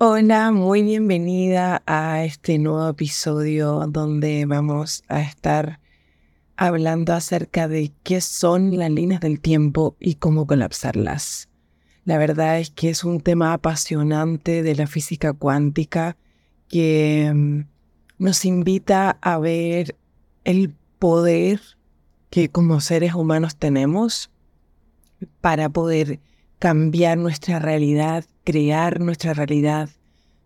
Hola, muy bienvenida a este nuevo episodio donde vamos a estar hablando acerca de qué son las líneas del tiempo y cómo colapsarlas. La verdad es que es un tema apasionante de la física cuántica que mm, nos invita a ver el poder que como seres humanos tenemos para poder cambiar nuestra realidad, crear nuestra realidad.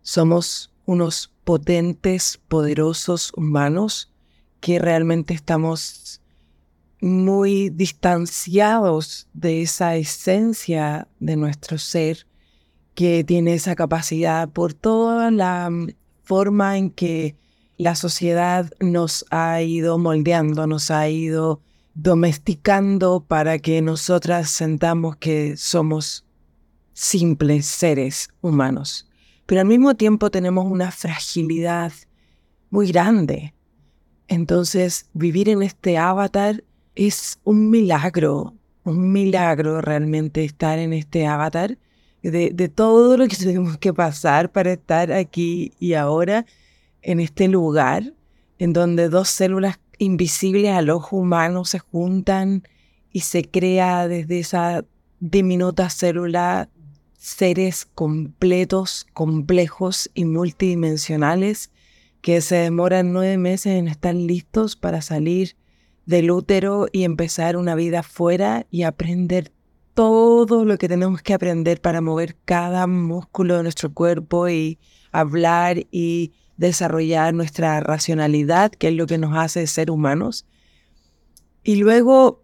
Somos unos potentes, poderosos humanos que realmente estamos muy distanciados de esa esencia de nuestro ser que tiene esa capacidad por toda la forma en que la sociedad nos ha ido moldeando, nos ha ido domesticando para que nosotras sentamos que somos simples seres humanos. Pero al mismo tiempo tenemos una fragilidad muy grande. Entonces, vivir en este avatar es un milagro, un milagro realmente estar en este avatar, de, todo lo que tenemos que pasar para estar aquí y ahora en este lugar en donde dos células invisibles al ojo humano se juntan y se crea desde esa diminuta célula seres completos, complejos y multidimensionales que se demoran nueve meses en estar listos para salir del útero y empezar una vida afuera y aprender todo lo que tenemos que aprender para mover cada músculo de nuestro cuerpo y hablar y desarrollar nuestra racionalidad, que es lo que nos hace ser humanos, y luego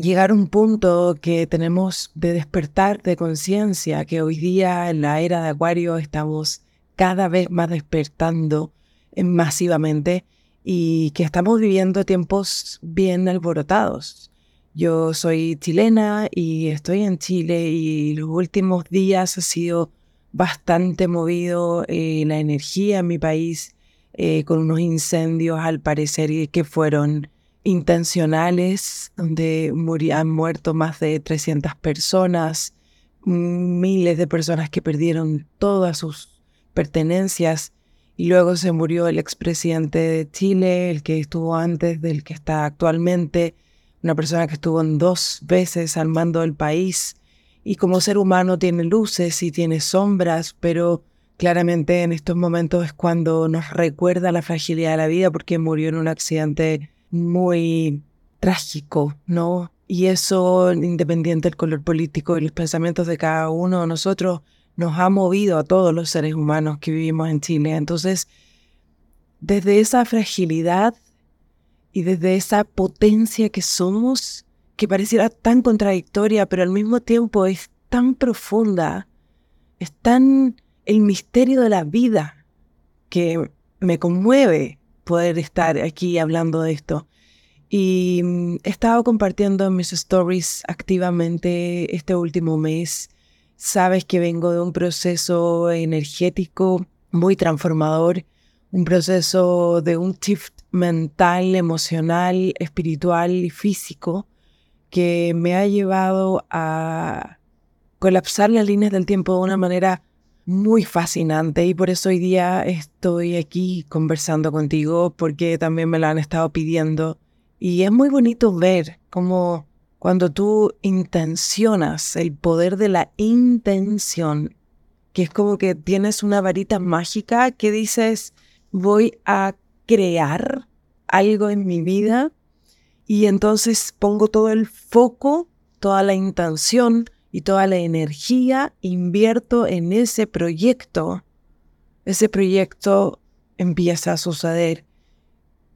llegar a un punto que tenemos de despertar de conciencia, que hoy día en la era de Acuario estamos cada vez más despertando masivamente y que estamos viviendo tiempos bien alborotados. Yo soy chilena y estoy en Chile y los últimos días ha sido bastante movido eh, la energía en mi país eh, con unos incendios al parecer que fueron intencionales, donde han muerto más de 300 personas, miles de personas que perdieron todas sus pertenencias. Y luego se murió el expresidente de Chile, el que estuvo antes del que está actualmente, una persona que estuvo en dos veces al mando del país. Y como ser humano tiene luces y tiene sombras, pero claramente en estos momentos es cuando nos recuerda la fragilidad de la vida porque murió en un accidente muy trágico, ¿no? Y eso, independiente del color político y los pensamientos de cada uno de nosotros, nos ha movido a todos los seres humanos que vivimos en Chile. Entonces, desde esa fragilidad y desde esa potencia que somos, que pareciera tan contradictoria, pero al mismo tiempo es tan profunda, es tan el misterio de la vida que me conmueve poder estar aquí hablando de esto. Y mm, he estado compartiendo en mis stories activamente este último mes. Sabes que vengo de un proceso energético muy transformador, un proceso de un shift mental, emocional, espiritual y físico que me ha llevado a colapsar las líneas del tiempo de una manera muy fascinante y por eso hoy día estoy aquí conversando contigo porque también me lo han estado pidiendo. Y es muy bonito ver cómo cuando tú intencionas el poder de la intención, que es como que tienes una varita mágica que dices voy a crear algo en mi vida y entonces pongo todo el foco, toda la intención y toda la energía, invierto en ese proyecto. Ese proyecto empieza a suceder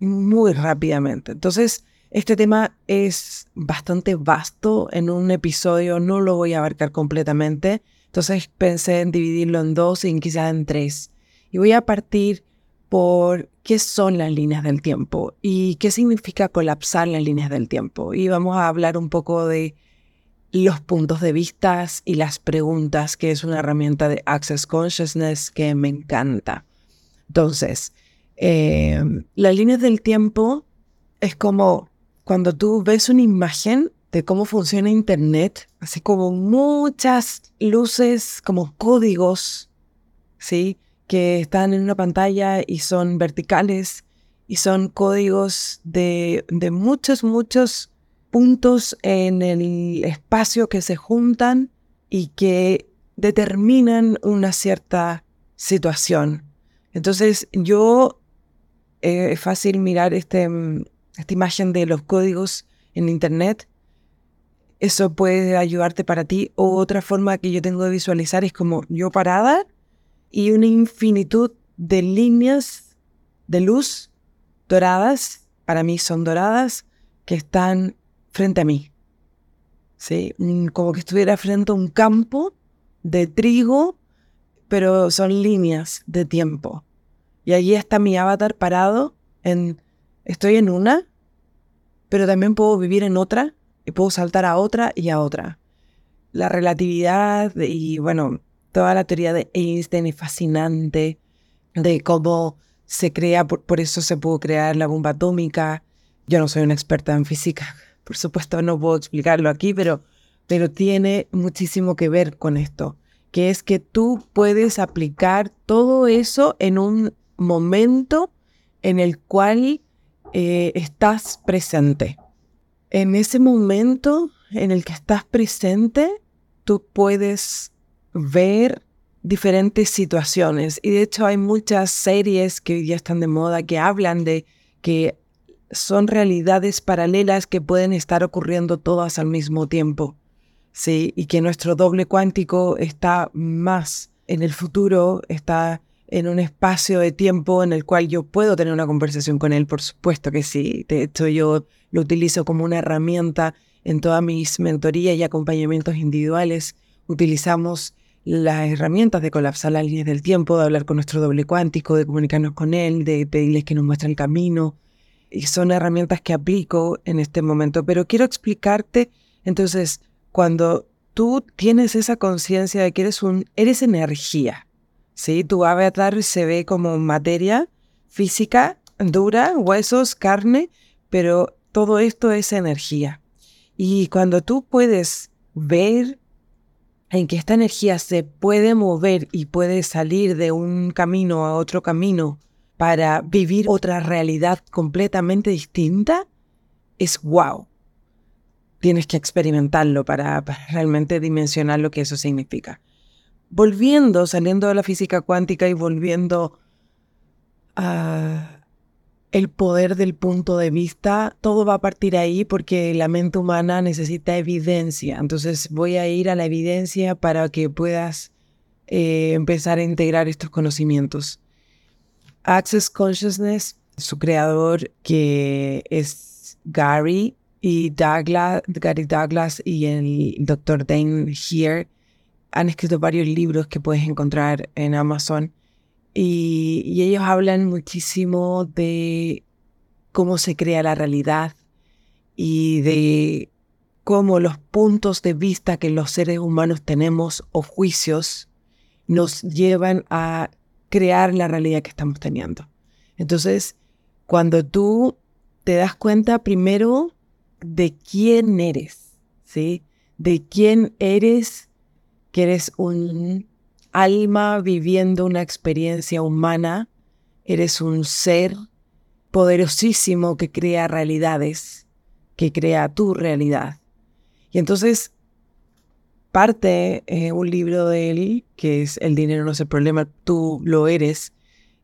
muy rápidamente. Entonces, este tema es bastante vasto. En un episodio no lo voy a abarcar completamente. Entonces pensé en dividirlo en dos y quizás en tres. Y voy a partir por qué son las líneas del tiempo y qué significa colapsar las líneas del tiempo. Y vamos a hablar un poco de los puntos de vista y las preguntas, que es una herramienta de Access Consciousness que me encanta. Entonces, eh, las líneas del tiempo es como cuando tú ves una imagen de cómo funciona Internet, así como muchas luces, como códigos ¿sí? Que están en una pantalla y son verticales y son códigos de, de muchos, muchos puntos en el espacio que se juntan y que determinan una cierta situación. Entonces yo, eh, es fácil mirar este, esta imagen de los códigos en Internet. Eso puede ayudarte para ti. O otra forma que yo tengo de visualizar es como yo parada y una infinitud de líneas de luz doradas, para mí son doradas, que están frente a mí. ¿Sí? Como que estuviera frente a un campo de trigo, pero son líneas de tiempo. Y allí está mi avatar parado en, estoy en una, pero también puedo vivir en otra y puedo saltar a otra y a otra. La relatividad y bueno, toda la teoría de Einstein es fascinante, de cómo se crea, por, por eso se pudo crear la bomba atómica. Yo no soy una experta en física, por supuesto no puedo explicarlo aquí, pero pero tiene muchísimo que ver con esto, que es que tú puedes aplicar todo eso en un momento en el cual eh, estás presente. En ese momento en el que estás presente, tú puedes ver diferentes situaciones. Y de hecho hay muchas series que ya están de moda que hablan de que son realidades paralelas que pueden estar ocurriendo todas al mismo tiempo. ¿sí? y que nuestro doble cuántico está más en el futuro, está en un espacio de tiempo en el cual yo puedo tener una conversación con él, por supuesto que sí. De hecho, yo lo utilizo como una herramienta en todas mis mentorías y acompañamientos individuales. Utilizamos las herramientas de colapsar las líneas del tiempo, de hablar con nuestro doble cuántico, de comunicarnos con él, de pedirles que nos muestre el camino. Y son herramientas que aplico en este momento. Pero quiero explicarte entonces cuando tú tienes esa conciencia de que eres, un, eres energía, ¿sí? Tu avatar se ve como materia física, dura, huesos, carne, pero todo esto es energía. Y cuando tú puedes ver en que esta energía se puede mover y puede salir de un camino a otro camino para vivir otra realidad completamente distinta, es wow tienes que experimentarlo para, realmente dimensionar lo que eso significa. Volviendo, saliendo de la física cuántica y volviendo a el poder del punto de vista, todo va a partir ahí porque la mente humana necesita evidencia. Entonces voy a ir a la evidencia para que puedas eh, empezar a integrar estos conocimientos. Access Consciousness, su creador que es Gary, y Douglas, Gary Douglas y el Dr. Dane Here han escrito varios libros que puedes encontrar en Amazon y, y, ellos hablan muchísimo de cómo se crea la realidad y de cómo los puntos de vista que los seres humanos tenemos o juicios nos llevan a crear la realidad que estamos teniendo. Entonces, cuando tú te das cuenta primero de quién eres, ¿sí? De quién eres, que eres un alma viviendo una experiencia humana, eres un ser poderosísimo que crea realidades, que crea tu realidad. Y entonces parte eh, un libro de él, que es El dinero no es el problema, tú lo eres,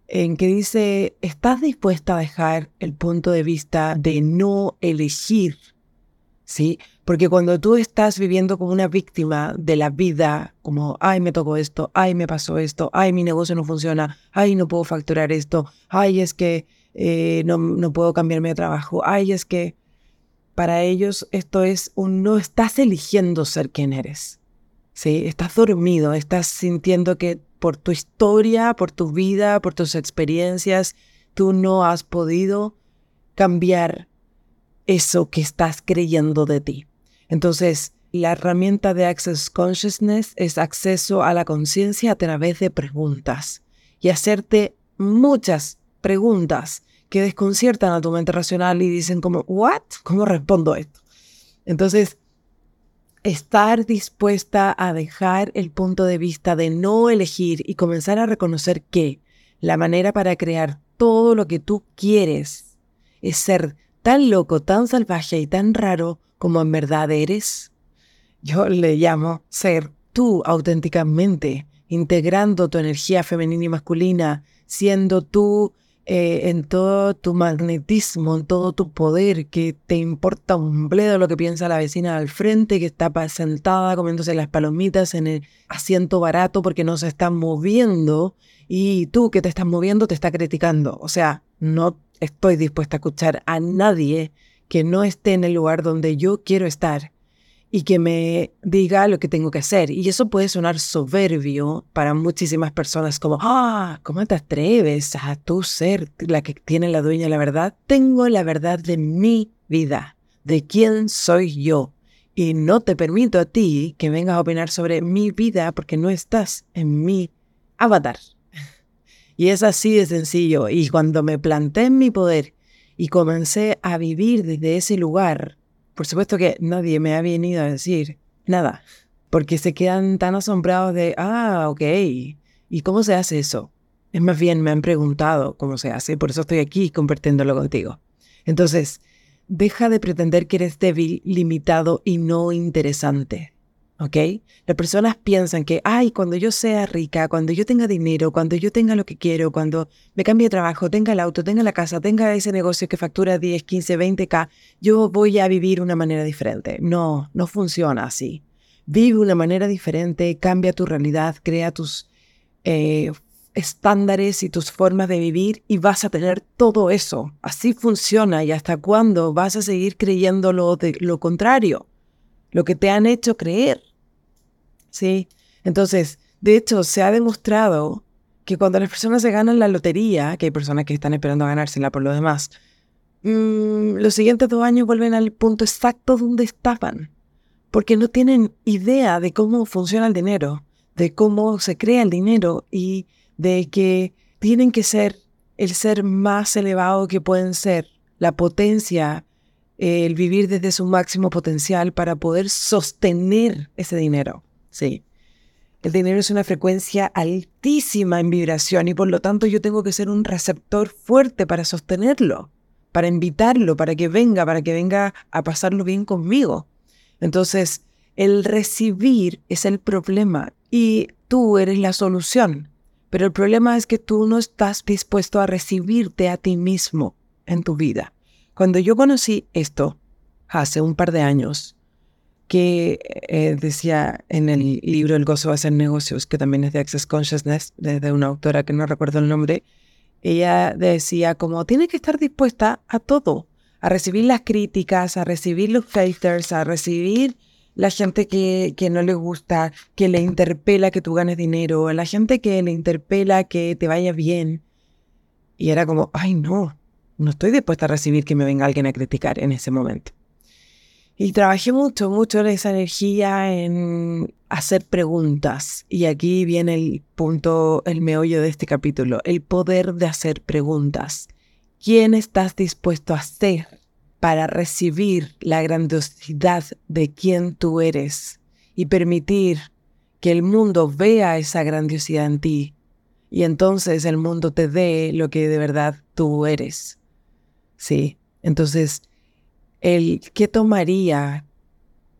en que dice, ¿estás dispuesta a dejar el punto de vista de no elegir? ¿Sí? Porque cuando tú estás viviendo como una víctima de la vida, como, ay, me tocó esto, ay, me pasó esto, ay, mi negocio no funciona, ay, no puedo facturar esto, ay, es que eh, no, no puedo cambiarme de trabajo, ay, es que para ellos esto es un no estás eligiendo ser quien eres. ¿Sí? Estás dormido, estás sintiendo que por tu historia, por tu vida, por tus experiencias, tú no has podido cambiar eso que estás creyendo de ti. Entonces, la herramienta de Access Consciousness es acceso a la conciencia a través de preguntas y hacerte muchas preguntas que desconciertan a tu mente racional y dicen como, ¿what? ¿Cómo respondo esto? Entonces, estar dispuesta a dejar el punto de vista de no elegir y comenzar a reconocer que la manera para crear todo lo que tú quieres es ser tan loco, tan salvaje y tan raro como en verdad eres. Yo le llamo ser tú auténticamente, integrando tu energía femenina y masculina, siendo tú eh, en todo tu magnetismo, en todo tu poder, que te importa un bledo lo que piensa la vecina al frente, que está sentada comiéndose las palomitas en el asiento barato porque no se está moviendo y tú que te estás moviendo te está criticando. O sea, no estoy dispuesta a escuchar a nadie que no esté en el lugar donde yo quiero estar y que me diga lo que tengo que hacer. Y eso puede sonar soberbio para muchísimas personas como, ah, ¿cómo te atreves a tú ser la que tiene la dueña de la verdad? Tengo la verdad de mi vida, de quién soy yo. Y no te permito a ti que vengas a opinar sobre mi vida porque no estás en mi avatar. Y es así de sencillo. Y cuando me planté en mi poder y comencé a vivir desde ese lugar, por supuesto que nadie me ha venido a decir nada, porque se quedan tan asombrados de, ah, ok, ¿y cómo se hace eso? Es más bien, me han preguntado cómo se hace, por eso estoy aquí compartiéndolo contigo. Entonces, deja de pretender que eres débil, limitado y no interesante. ¿Ok? Las personas piensan que, ay, cuando yo sea rica, cuando yo tenga dinero, cuando yo tenga lo que quiero, cuando me cambie de trabajo, tenga el auto, tenga la casa, tenga ese negocio que factura 10, 15, 20k, yo voy a vivir una manera diferente. No, no funciona así. Vive una manera diferente, cambia tu realidad, crea tus eh, estándares y tus formas de vivir y vas a tener todo eso. Así funciona y hasta cuándo vas a seguir creyendo lo, contrario, lo que te han hecho creer. ¿Sí? Entonces, de hecho, se ha demostrado que cuando las personas se ganan la lotería, que hay personas que están esperando a ganársela por lo demás, mm, los siguientes dos años vuelven al punto exacto donde estaban, porque no tienen idea de cómo funciona el dinero, de cómo se crea el dinero y de que tienen que ser el ser más elevado que pueden ser, la potencia, el vivir desde su máximo potencial para poder sostener ese dinero. Sí. El dinero es una frecuencia altísima en vibración y por lo tanto yo tengo que ser un receptor fuerte para sostenerlo, para invitarlo, para que venga, para que venga a pasarlo bien conmigo. Entonces, el recibir es el problema y tú eres la solución. Pero el problema es que tú no estás dispuesto a recibirte a ti mismo en tu vida. Cuando yo conocí esto hace un par de años, que eh, decía en el libro El gozo de hacer negocios, que también es de Access Consciousness, de, una autora que no recuerdo el nombre, ella decía como tiene que estar dispuesta a todo, a recibir las críticas, a recibir los haters, a recibir la gente que, que no le gusta, que le interpela que tú ganes dinero, la gente que le interpela que te vaya bien. Y era como, ay no, no estoy dispuesta a recibir que me venga alguien a criticar en ese momento. Y trabajé mucho, mucho en esa energía en hacer preguntas. Y aquí viene el punto, el meollo de este capítulo, el poder de hacer preguntas. ¿Quién estás dispuesto a ser para recibir la grandiosidad de quién tú eres y permitir que el mundo vea esa grandiosidad en ti? Y entonces el mundo te dé lo que de verdad tú eres. Sí, entonces el qué tomaría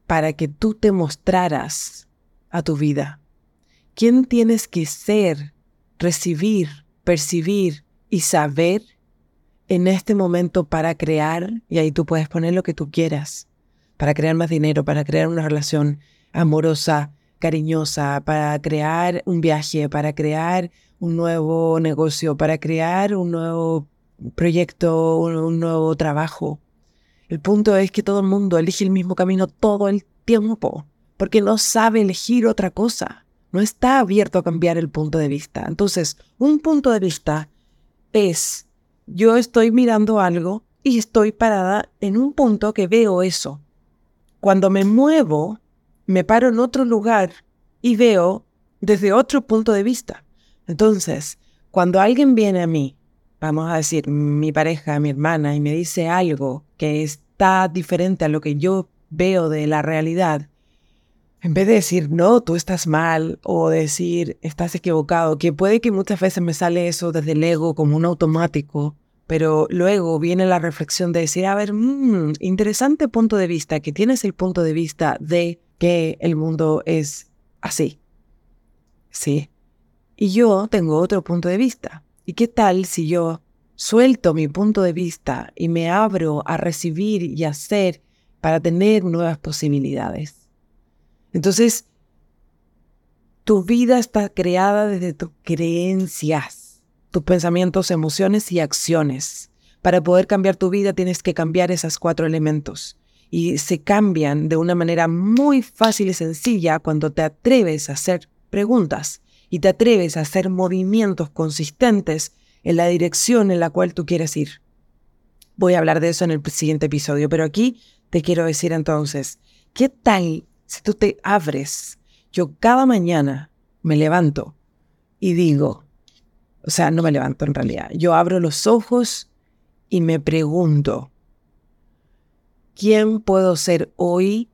para que tú te mostraras a tu vida. ¿Quién tienes que ser, recibir, percibir y saber en este momento para crear? Y ahí tú puedes poner lo que tú quieras, para crear más dinero, para crear una relación amorosa, cariñosa, para crear un viaje, para crear un nuevo negocio, para crear un nuevo proyecto, un, nuevo trabajo. El punto es que todo el mundo elige el mismo camino todo el tiempo, porque no sabe elegir otra cosa, no está abierto a cambiar el punto de vista. Entonces, un punto de vista es, yo estoy mirando algo y estoy parada en un punto que veo eso. Cuando me muevo, me paro en otro lugar y veo desde otro punto de vista. Entonces, cuando alguien viene a mí vamos a decir, mi pareja, mi hermana, y me dice algo que está diferente a lo que yo veo de la realidad, en vez de decir, no, tú estás mal, o decir, estás equivocado, que puede que muchas veces me sale eso desde el ego como un automático, pero luego viene la reflexión de decir, a ver, mmm, interesante punto de vista, que tienes el punto de vista de que el mundo es así. Sí. Y yo tengo otro punto de vista. ¿Y qué tal si yo suelto mi punto de vista y me abro a recibir y hacer para tener nuevas posibilidades? Entonces, tu vida está creada desde tus creencias, tus pensamientos, emociones y acciones. Para poder cambiar tu vida tienes que cambiar esos cuatro elementos. Y se cambian de una manera muy fácil y sencilla cuando te atreves a hacer preguntas y te atreves a hacer movimientos consistentes en la dirección en la cual tú quieres ir. Voy a hablar de eso en el siguiente episodio, pero aquí te quiero decir entonces, ¿qué tal si tú te abres, yo cada mañana me levanto y digo, o sea, no me levanto en realidad, yo abro los ojos y me pregunto, ¿quién puedo ser hoy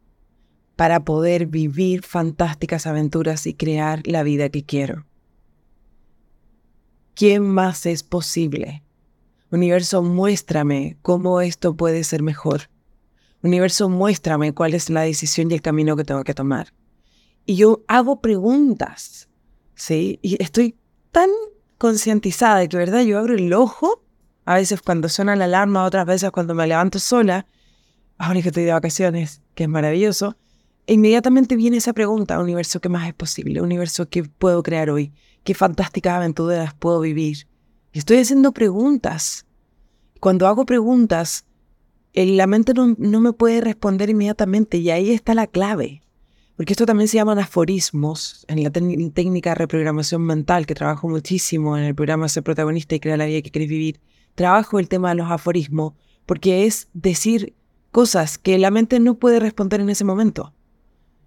para poder vivir fantásticas aventuras y crear la vida que quiero? ¿Quién más es posible? Universo, muéstrame cómo esto puede ser mejor. Universo, muéstrame cuál es la decisión y el camino que tengo que tomar. Y yo hago preguntas, ¿sí? Y estoy tan concientizada de que, ¿verdad? Yo abro el ojo, a veces cuando suena la alarma, otras veces cuando me levanto sola, ahora que estoy de vacaciones, que es maravilloso, inmediatamente viene esa pregunta, universo, ¿qué más es posible? Universo, ¿qué puedo crear hoy? ¿Qué fantásticas aventuras puedo vivir? Estoy haciendo preguntas. Cuando hago preguntas, la mente no, me puede responder inmediatamente y ahí está la clave. Porque esto también se llaman aforismos en la técnica de reprogramación mental, que trabajo muchísimo en el programa Ser protagonista y crear la vida que querés vivir. Trabajo el tema de los aforismos porque es decir cosas que la mente no puede responder en ese momento.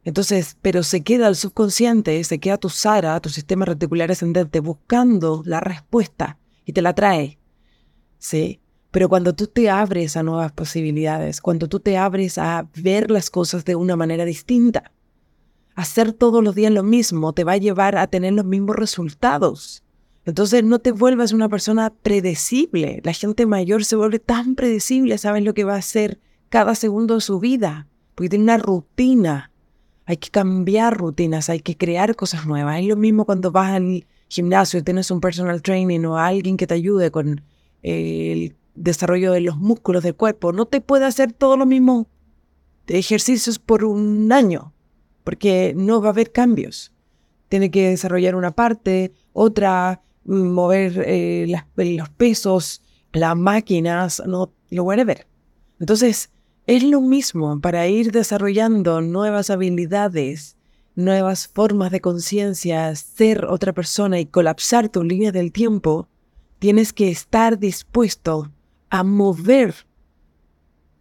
Entonces, pero se queda el subconsciente, se queda tu SARA, tu sistema reticular ascendente, buscando la respuesta y te la trae. ¿Sí? Pero cuando tú te abres a nuevas posibilidades, cuando tú te abres a ver las cosas de una manera distinta, hacer todos los días lo mismo te va a llevar a tener los mismos resultados. Entonces no te vuelvas una persona predecible. La gente mayor se vuelve tan predecible, sabes lo que va a hacer cada segundo de su vida, porque tiene una rutina. Hay que cambiar rutinas, hay que crear cosas nuevas. Es lo mismo cuando vas al gimnasio y tienes un personal training o alguien que te ayude con el desarrollo de los músculos del cuerpo. No te puede hacer todos los mismos ejercicios por un año, porque no va a haber cambios. Tiene que desarrollar una parte, otra, mover eh, los pesos, las máquinas, no, lo ver. Entonces, es lo mismo para ir desarrollando nuevas habilidades, nuevas formas de conciencia, ser otra persona y colapsar tu línea del tiempo, tienes que estar dispuesto a mover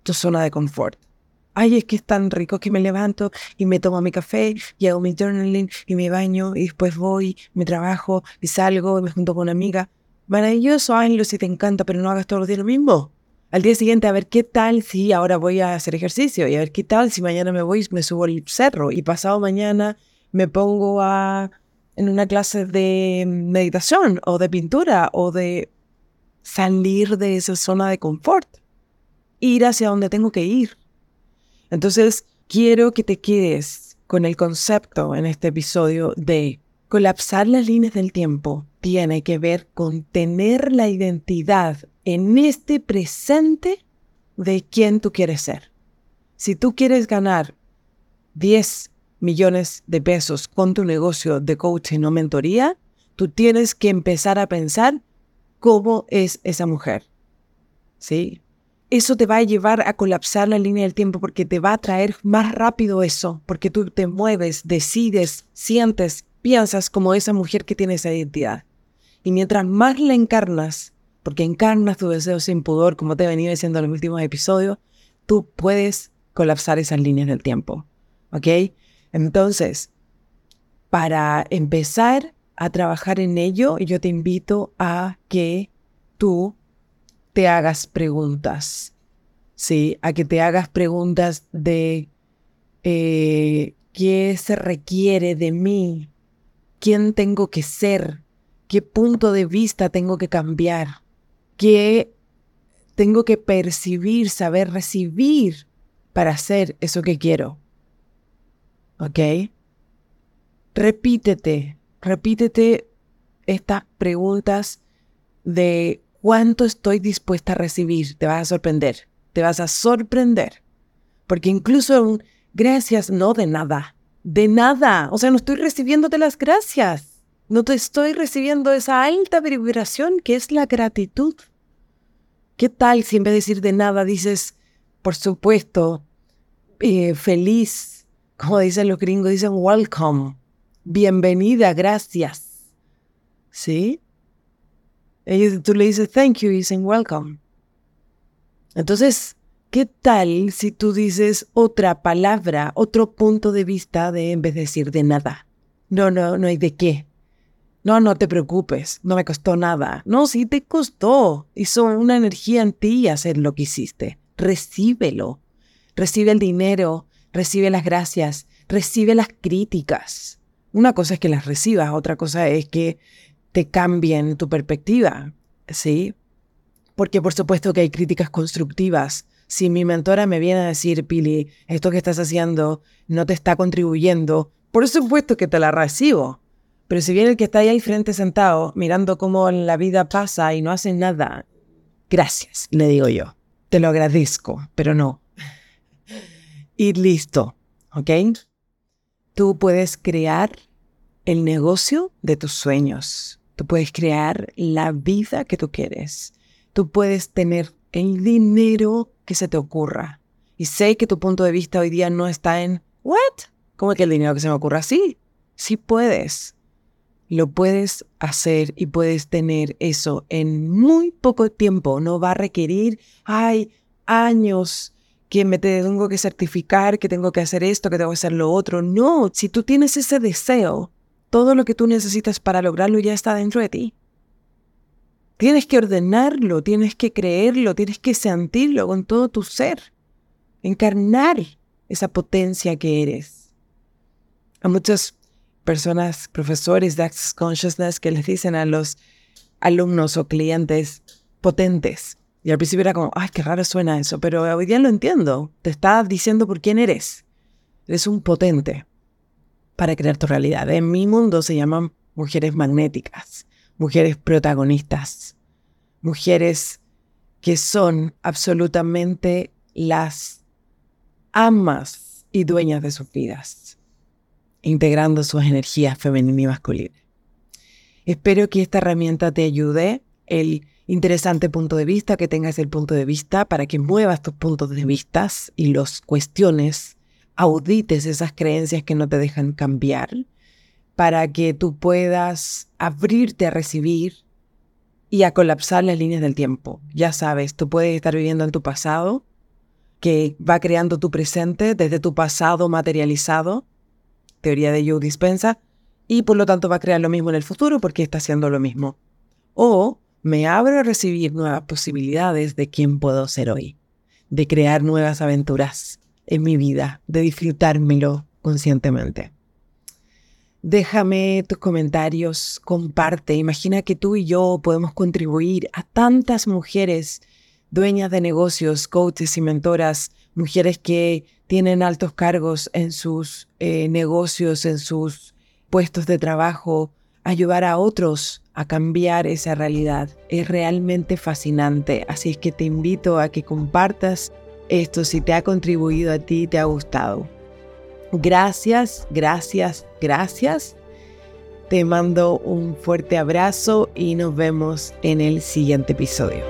tu zona de confort. Ay, es que es tan rico que me levanto y me tomo mi café y hago mi journaling y me baño y después voy, me trabajo y salgo y me junto con una amiga. Maravilloso, hazlo si te encanta, pero no hagas todos los días lo mismo. Al día siguiente, a ver qué tal si ahora voy a hacer ejercicio y a ver qué tal si mañana me voy me subo al cerro y pasado mañana me pongo a en una clase de meditación o de pintura o de salir de esa zona de confort, ir hacia donde tengo que ir. Entonces, quiero que te quedes con el concepto en este episodio de colapsar las líneas del tiempo tiene que ver con tener la identidad en este presente de quién tú quieres ser. Si tú quieres ganar 10 millones de pesos con tu negocio de coaching o mentoría, tú tienes que empezar a pensar cómo es esa mujer. ¿Sí? Eso te va a llevar a colapsar la línea del tiempo porque te va a traer más rápido eso, porque tú te mueves, decides, sientes, piensas como esa mujer que tiene esa identidad. Y mientras más la encarnas, porque encarnas tu deseo sin pudor, como te he venido diciendo en los últimos episodios, tú puedes colapsar esas líneas del tiempo. ¿Ok? Entonces, para empezar a trabajar en ello, yo te invito a que tú te hagas preguntas, ¿sí? A que te hagas preguntas de eh, qué se requiere de mí, quién tengo que ser, qué punto de vista tengo que cambiar, qué tengo que percibir, saber recibir para hacer eso que quiero. ¿Ok? Repítete, repítete estas preguntas de cuánto estoy dispuesta a recibir. Te vas a sorprender, te vas a sorprender. Porque incluso un gracias, no de nada, de nada. O sea, no estoy recibiéndote las gracias. No te estoy recibiendo esa alta vibración que es la gratitud. ¿Qué tal si en vez de decir de nada dices, por supuesto, eh, feliz, como dicen los gringos, dicen welcome, bienvenida, gracias. ¿Sí? Ellos, tú le dices thank you y dicen welcome. Entonces, ¿qué tal si tú dices otra palabra, otro punto de vista de en vez de decir de nada? No, no, no hay de qué. No, no te preocupes, no me costó nada. No, sí te costó. Hizo una energía en ti hacer lo que hiciste. Recíbelo. Recibe el dinero, recibe las gracias, recibe las críticas. Una cosa es que las recibas, otra cosa es que te cambien tu perspectiva, ¿sí? Porque por supuesto que hay críticas constructivas. Si mi mentora me viene a decir, Pili, esto que estás haciendo no te está contribuyendo, por supuesto que te la recibo. Pero si viene el que está ahí al frente sentado, mirando cómo la vida pasa y no hace nada, gracias, le digo yo. Te lo agradezco, pero no. Y listo, ¿ok? Tú puedes crear el negocio de tus sueños. Tú puedes crear la vida que tú quieres. Tú puedes tener el dinero que se te ocurra. Y sé que tu punto de vista hoy día no está en, ¿what? ¿Cómo que el dinero que se me ocurra? Sí, sí puedes. Lo puedes hacer y puedes tener eso en muy poco tiempo. No va a requerir, ay, años que me tengo que certificar, que tengo que hacer esto, que tengo que hacer lo otro. No, si tú tienes ese deseo, todo lo que tú necesitas para lograrlo ya está dentro de ti. Tienes que ordenarlo, tienes que creerlo, tienes que sentirlo con todo tu ser, encarnar esa potencia que eres. A muchas personas, profesores de Access Consciousness, que les dicen a los alumnos o clientes potentes, y al principio era como, ay, qué raro suena eso, pero hoy día lo entiendo. Te está diciendo por quién eres. Eres un potente para crear tu realidad. En mi mundo se llaman mujeres magnéticas, mujeres protagonistas, mujeres que son absolutamente las amas y dueñas de sus vidas, integrando sus energías femenina y masculina. Espero que esta herramienta te ayude. El interesante punto de vista, que tengas el punto de vista para que muevas tus puntos de vista y los cuestiones, audites esas creencias que no te dejan cambiar, para que tú puedas abrirte a recibir y a colapsar las líneas del tiempo. Ya sabes, tú puedes estar viviendo en tu pasado, que va creando tu presente desde tu pasado materializado, teoría de Joe Dispensa, y por lo tanto va a crear lo mismo en el futuro porque está haciendo lo mismo. O me abro a recibir nuevas posibilidades de quién puedo ser hoy, de crear nuevas aventuras en mi vida, de disfrutármelo conscientemente. Déjame tus comentarios, comparte. Imagina que tú y yo podemos contribuir a tantas mujeres dueñas de negocios, coaches y mentoras, mujeres que tienen altos cargos en sus eh, negocios, en sus puestos de trabajo, ayudar a otros a cambiar esa realidad. Es realmente fascinante, así es que te invito a que compartas esto si te ha contribuido a ti, te ha gustado. Gracias, gracias, gracias. Te mando un fuerte abrazo y nos vemos en el siguiente episodio.